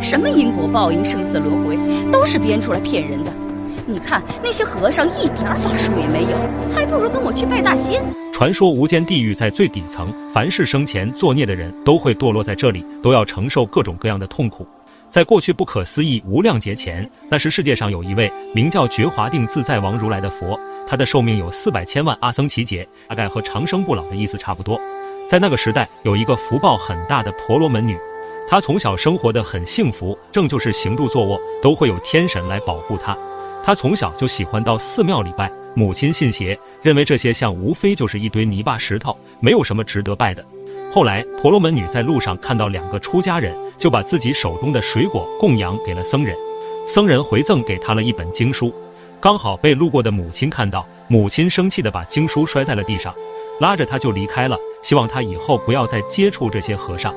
什么因果报应、生死轮回，都是编出来骗人的。你看那些和尚一点法术也没有，还不如跟我去拜大仙。传说无间地狱在最底层，凡是生前作孽的人都会堕落在这里，都要承受各种各样的痛苦。在过去不可思议无量劫前，那时世界上有一位名叫觉华定自在王如来的佛，他的寿命有四百千万阿僧祇劫，大概和长生不老的意思差不多。在那个时代，有一个福报很大的婆罗门女，他从小生活的很幸福，正就是行住坐卧都会有天神来保护他。他从小就喜欢到寺庙里拜，母亲信邪，认为这些像无非就是一堆泥巴石头，没有什么值得拜的。后来，婆罗门女在路上看到两个出家人，就把自己手中的水果供养给了僧人。僧人回赠给她了一本经书，刚好被路过的母亲看到，母亲生气地把经书摔在了地上，拉着他就离开了，希望他以后不要再接触这些和尚。